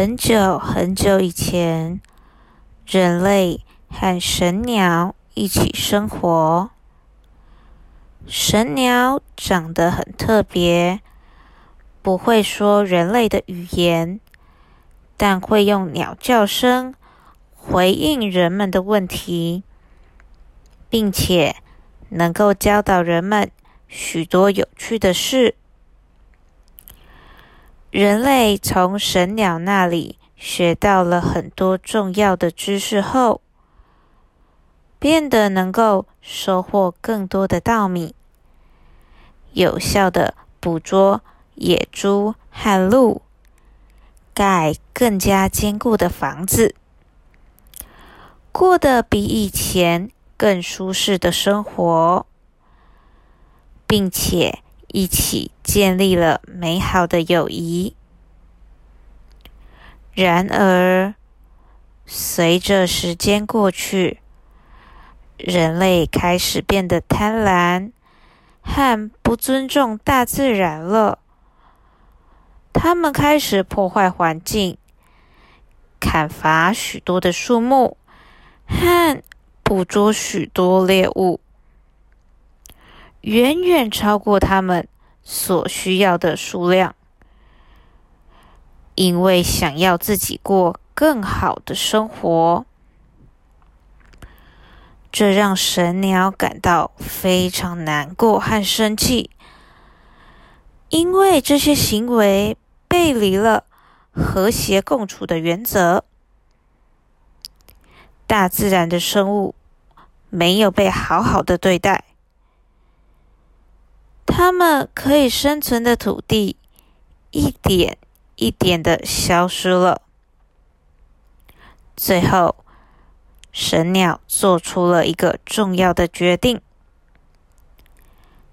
很久很久以前，人类和神鸟一起生活。神鸟长得很特别，不会说人类的语言，但会用鸟叫声回应人们的问题，并且能够教导人们许多有趣的事。人类从神鸟那里学到了很多重要的知识后，变得能够收获更多的稻米，有效的捕捉野猪和鹿，盖更加坚固的房子，过得比以前更舒适的生活，并且。一起建立了美好的友谊。然而，随着时间过去，人类开始变得贪婪和不尊重大自然了。他们开始破坏环境，砍伐许多的树木，和捕捉许多猎物。远远超过他们所需要的数量，因为想要自己过更好的生活，这让神鸟感到非常难过和生气，因为这些行为背离了和谐共处的原则。大自然的生物没有被好好的对待。他们可以生存的土地，一点一点的消失了。最后，神鸟做出了一个重要的决定，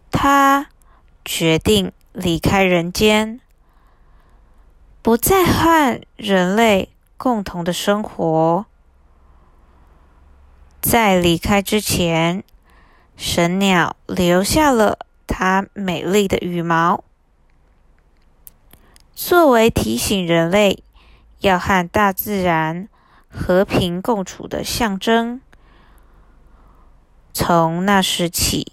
他决定离开人间，不再和人类共同的生活。在离开之前，神鸟留下了。它美丽的羽毛，作为提醒人类要和大自然和平共处的象征。从那时起，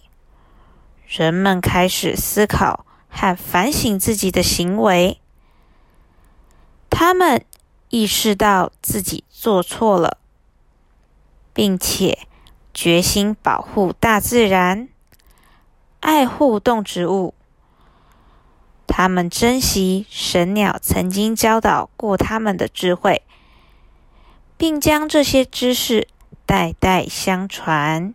人们开始思考和反省自己的行为。他们意识到自己做错了，并且决心保护大自然。爱护动植物，他们珍惜神鸟曾经教导过他们的智慧，并将这些知识代代相传。